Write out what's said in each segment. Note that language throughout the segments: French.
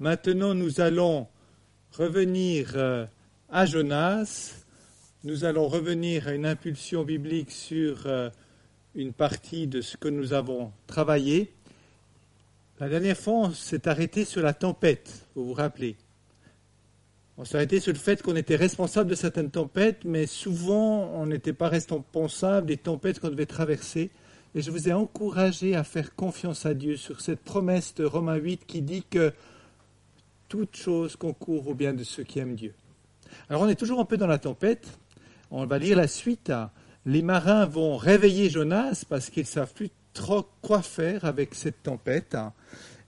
Maintenant, nous allons revenir euh, à Jonas. Nous allons revenir à une impulsion biblique sur euh, une partie de ce que nous avons travaillé. La dernière fois, on s'est arrêté sur la tempête, vous vous rappelez. On s'est arrêté sur le fait qu'on était responsable de certaines tempêtes, mais souvent on n'était pas responsable des tempêtes qu'on devait traverser. Et je vous ai encouragé à faire confiance à Dieu sur cette promesse de Romains 8 qui dit que toute chose concourt au bien de ceux qui aiment Dieu. Alors on est toujours un peu dans la tempête. On va lire la suite. Les marins vont réveiller Jonas parce qu'ils ne savent plus trop quoi faire avec cette tempête.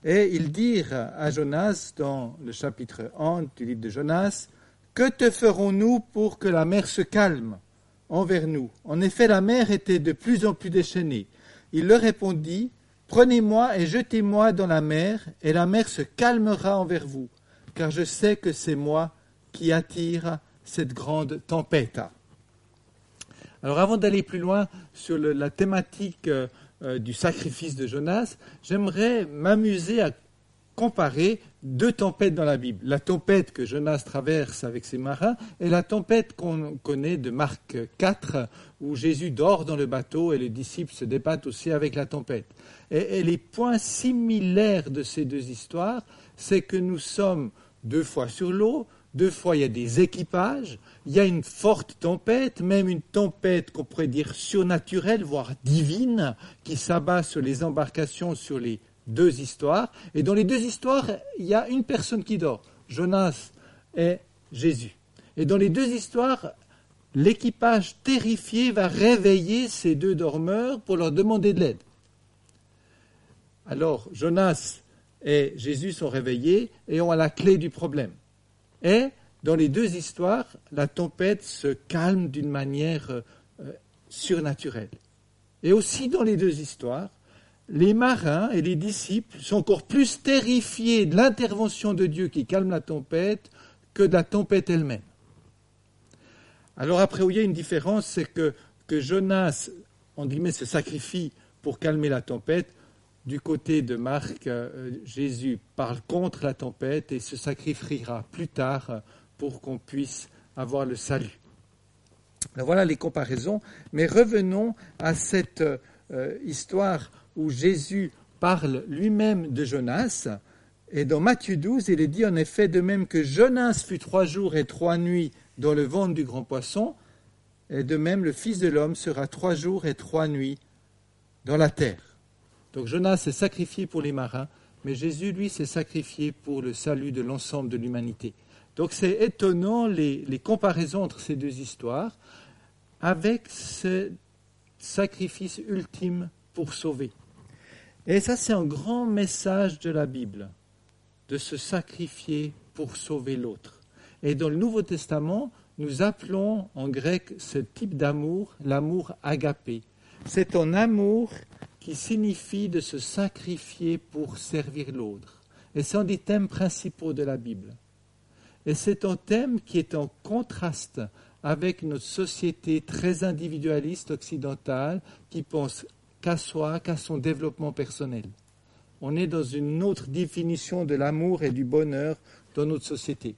Et ils dirent à Jonas dans le chapitre 1 du livre de Jonas, Que te ferons-nous pour que la mer se calme envers nous? En effet, la mer était de plus en plus déchaînée. Il leur répondit, Prenez-moi et jetez-moi dans la mer, et la mer se calmera envers vous, car je sais que c'est moi qui attire cette grande tempête. Alors avant d'aller plus loin sur la thématique euh, euh, du sacrifice de Jonas, j'aimerais m'amuser à comparer deux tempêtes dans la Bible. La tempête que Jonas traverse avec ses marins et la tempête qu'on connaît de Marc 4, où Jésus dort dans le bateau et les disciples se débattent aussi avec la tempête. Et, les points similaires de ces deux histoires, c'est que nous sommes deux fois sur l'eau, deux fois il y a des équipages, il y a une forte tempête, même une tempête qu'on pourrait dire surnaturelle, voire divine, qui s'abat sur les embarcations, sur les deux histoires. Et dans les deux histoires, il y a une personne qui dort, Jonas et Jésus. Et dans les deux histoires, l'équipage terrifié va réveiller ces deux dormeurs pour leur demander de l'aide. Alors Jonas et Jésus sont réveillés et ont la clé du problème. Et dans les deux histoires, la tempête se calme d'une manière euh, surnaturelle. Et aussi dans les deux histoires, les marins et les disciples sont encore plus terrifiés de l'intervention de Dieu qui calme la tempête que de la tempête elle-même. Alors après, où il y a une différence, c'est que, Jonas, en guillemets, se sacrifie pour calmer la tempête. Du côté de Marc, euh, Jésus parle contre la tempête et se sacrifiera plus tard pour qu'on puisse avoir le salut. voilà les comparaisons, mais revenons à cette euh, histoire où Jésus parle lui-même de Jonas. Et dans Matthieu 12, il est dit en effet, de même que Jonas fut trois jours et trois nuits dans le ventre du grand poisson, et de même le Fils de l'homme sera trois jours et trois nuits dans la terre. Donc Jonas s'est sacrifié pour les marins, mais Jésus, lui, s'est sacrifié pour le salut de l'ensemble de l'humanité. Donc c'est étonnant les, les, comparaisons entre ces deux histoires avec ce sacrifice ultime pour sauver. Et ça, c'est un grand message de la Bible, de se sacrifier pour sauver l'autre. Et dans le Nouveau Testament, nous appelons en grec ce type d'amour l'amour agapé. C'est un amour qui signifie de se sacrifier pour servir l'autre. Et c'est un des thèmes principaux de la Bible. Et c'est un thème qui est en contraste avec notre société très individualiste occidentale qui pense qu'à soi, qu'à son développement personnel. On est dans une autre définition de l'amour et du bonheur dans notre société.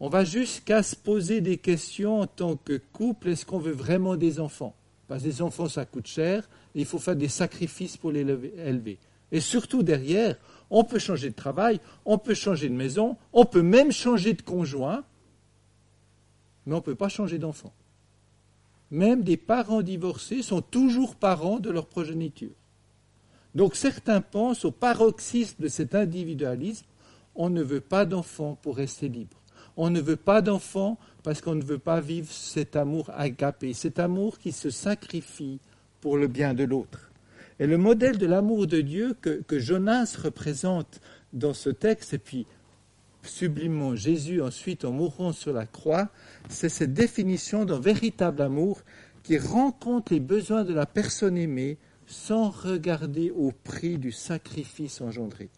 On va jusqu'à se poser des questions en tant que couple, est-ce qu'on veut vraiment des enfants? Parce que des enfants, ça coûte cher, il faut faire des sacrifices pour les élever. Et surtout derrière, on peut changer de travail, on peut changer de maison, on peut même changer de conjoint, mais on ne peut pas changer d'enfant. Même des parents divorcés sont toujours parents de leur progéniture. Donc certains pensent au paroxysme de cet individualisme, on ne veut pas d'enfants pour rester libre. On ne veut pas d'enfants parce qu'on ne veut pas vivre cet amour agapé, cet amour qui se sacrifie pour le bien de l'autre. Et le modèle de l'amour de Dieu que, Jonas représente dans ce texte, et puis sublimement Jésus ensuite en mourant sur la croix, c'est cette définition d'un véritable amour qui rencontre les besoins de la personne aimée sans regarder au prix du sacrifice engendré.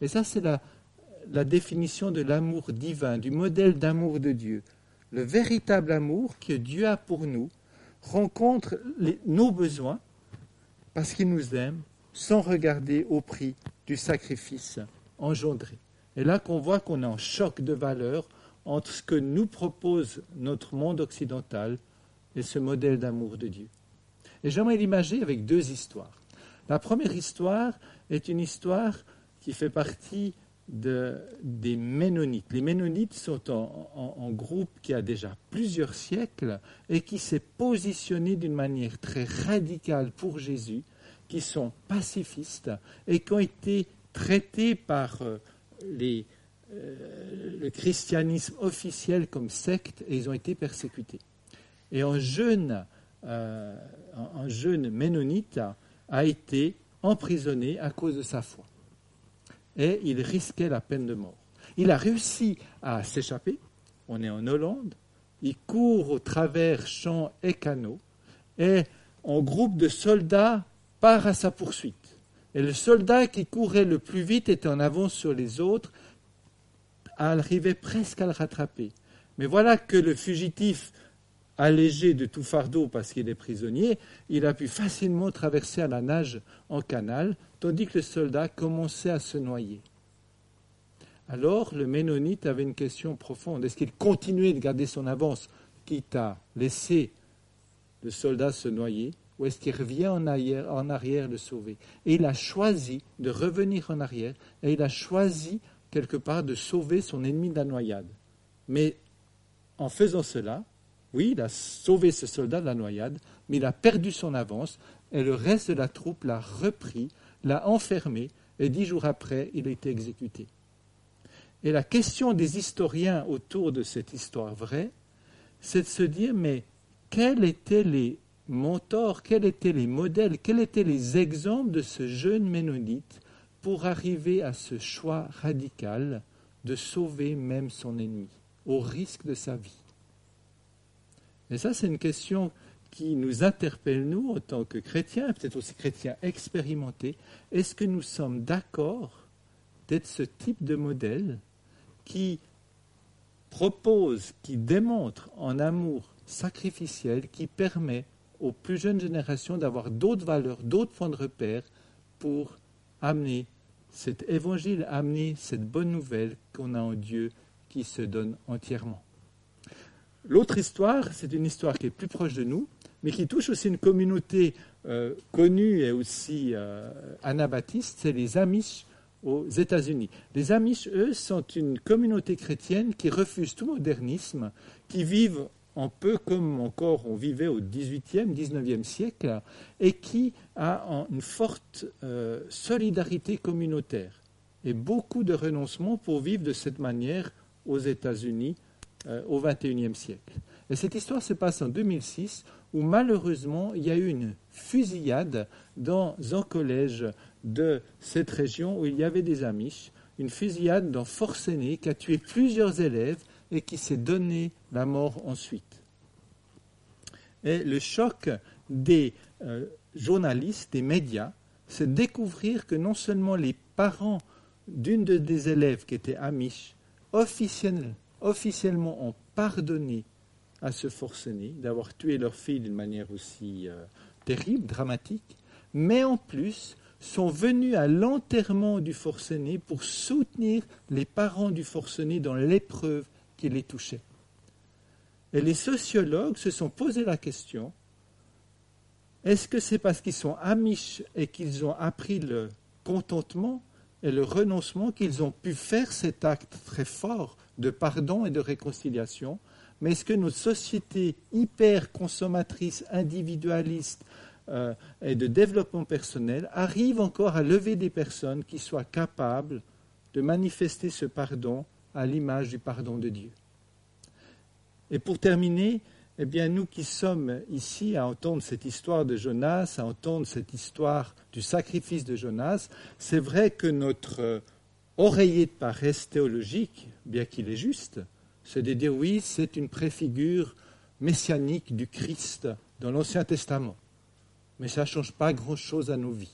Et ça, c'est la définition de l'amour divin, du modèle d'amour de Dieu. Le véritable amour que Dieu a pour nous rencontre nos besoins parce qu'il nous aime sans regarder au prix du sacrifice engendré. Et là qu'on voit qu'on est en choc de valeurs entre ce que nous propose notre monde occidental et ce modèle d'amour de Dieu. Et j'aimerais l'imaginer avec deux histoires. La première histoire est une histoire qui fait partie des Ménonites. Les Ménonites sont un groupe qui a déjà plusieurs siècles et qui s'est positionné d'une manière très radicale pour Jésus, qui sont pacifistes et qui ont été traités par euh, euh, le christianisme officiel comme secte et ils ont été persécutés. Et un jeune, euh, a été emprisonné à cause de sa foi et il risquait la peine de mort. Il a réussi à s'échapper. On est en Hollande. Il court au travers champs et canaux et un groupe de soldats part à sa poursuite. Et le soldat qui courait le plus vite était en avance sur les autres, arrivait presque à le rattraper. Mais voilà que le fugitif, allégé de tout fardeau parce qu'il est prisonnier, il a pu facilement traverser à la nage en canal tandis que le soldat commençait à se noyer. Alors le Ménonite avait une question profonde. Est-ce qu'il continuait de garder son avance, quitte à laisser le soldat se noyer, ou est-ce qu'il revient en arrière, le sauver? Et il a choisi de revenir en arrière, et il a choisi quelque part de sauver son ennemi de la noyade. Mais en faisant cela, oui, il a sauvé ce soldat de la noyade, mais il a perdu son avance, et le reste de la troupe l'a repris l'a enfermé et dix jours après, il a été exécuté. Et la question des historiens autour de cette histoire vraie, c'est de se dire, mais quels étaient les mentors, quels étaient les modèles, quels étaient les exemples de ce jeune ménonite pour arriver à ce choix radical de sauver même son ennemi, au risque de sa vie? Et ça, c'est une question qui nous interpelle, nous, en tant que chrétiens, peut-être aussi chrétiens expérimentés, est-ce que nous sommes d'accord d'être ce type de modèle qui propose, qui démontre en amour sacrificiel, qui permet aux plus jeunes générations d'avoir d'autres valeurs, d'autres points de repère pour amener cet évangile, amener cette bonne nouvelle qu'on a en Dieu qui se donne entièrement. L'autre histoire, c'est une histoire qui est plus proche de nous, mais qui touche aussi une communauté euh, connue et aussi euh, anabaptiste, c'est les Amish aux États-Unis. Les Amish, eux, sont une communauté chrétienne qui refuse tout modernisme, qui vivent un peu comme encore on vivait au XVIIIe, XIXe siècle, et qui a une forte euh, solidarité communautaire et beaucoup de renoncement pour vivre de cette manière aux États-Unis au XXIe siècle. Et cette histoire se passe en 2006 où malheureusement il y a eu une fusillade dans un collège de cette région où il y avait des Amish, une fusillade dans Forcené qui a tué plusieurs élèves et qui s'est donné la mort ensuite. Et le choc des euh, journalistes, des médias, c'est découvrir que non seulement les parents d'une des élèves qui était Amish officiellement ont pardonné à se forcener, d'avoir tué leur fille d'une manière aussi euh, terrible, dramatique, mais en plus sont venus à l'enterrement du forcené pour soutenir les parents du forcené dans l'épreuve qui les touchait. Et les sociologues se sont posé la question, est-ce que c'est parce qu'ils sont amiches et qu'ils ont appris le contentement et le renoncement qu'ils ont pu faire cet acte très fort de pardon et de réconciliation. Mais est-ce que notre société hyper consommatrice, individualiste euh, et de développement personnel arrive encore à lever des personnes qui soient capables de manifester ce pardon à l'image du pardon de Dieu? Et pour terminer, eh bien, nous qui sommes ici à entendre cette histoire de Jonas, à entendre cette histoire du sacrifice de Jonas, c'est vrai que notre euh, oreiller de paresse théologique, bien qu'il est juste, c'est de dire oui, c'est une préfigure messianique du Christ dans l'Ancien Testament. Mais ça ne change pas grand-chose à nos vies.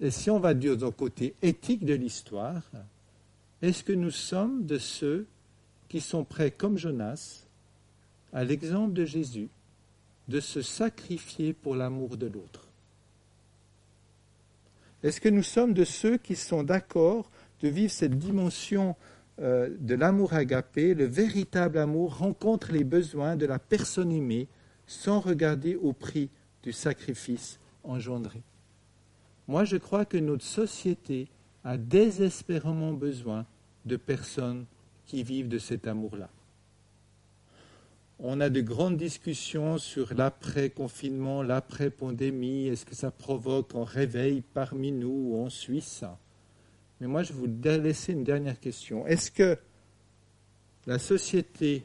Et si on va dire d'un côté éthique de l'histoire, est-ce que nous sommes de ceux qui sont prêts, comme Jonas, à l'exemple de Jésus, de se sacrifier pour l'amour de l'autre Est-ce que nous sommes de ceux qui sont d'accord de vivre cette dimension euh, de l'amour agapé, le véritable amour rencontre les besoins de la personne aimée sans regarder au prix du sacrifice engendré? Moi, je crois que notre société a désespérément besoin de personnes qui vivent de cet amour-là. On a de grandes discussions sur l'après-confinement, l'après-pandémie, est-ce que ça provoque un réveil parmi nous ou en Suisse? Mais moi, je vous laisser une dernière question. Est-ce que la société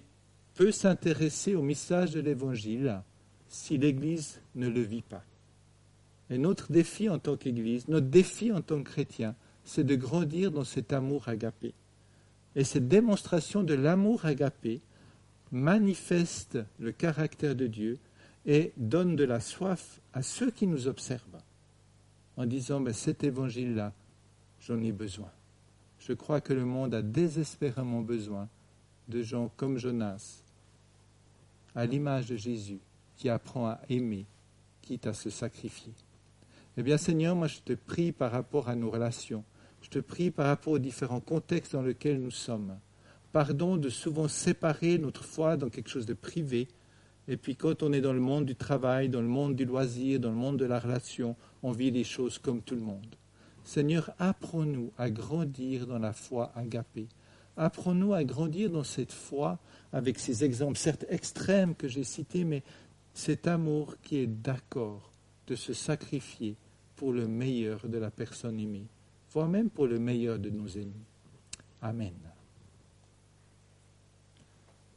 peut s'intéresser au message de l'Évangile si l'Église ne le vit pas? Et notre défi en tant qu'Église, notre défi en tant que chrétien, c'est de grandir dans cet amour agapé. Et cette démonstration de l'amour agapé, manifeste le caractère de Dieu et donne de la soif à ceux qui nous observent en disant ben, cet évangile-là, j'en ai besoin. Je crois que le monde a désespérément besoin de gens comme Jonas, à l'image de Jésus, qui apprend à aimer, quitte à se sacrifier. Eh bien Seigneur, moi je te prie par rapport à nos relations, je te prie par rapport aux différents contextes dans lesquels nous sommes pardon de souvent séparer notre foi dans quelque chose de privé. Et puis quand on est dans le monde du travail, dans le monde du loisir, dans le monde de la relation, on vit les choses comme tout le monde. Seigneur, apprends-nous à grandir dans la foi agapée. Apprends-nous à grandir dans cette foi avec ces exemples, certes extrêmes que j'ai cités, mais cet amour qui est d'accord de se sacrifier pour le meilleur de la personne aimée, voire même pour le meilleur de nos ennemis. Amen.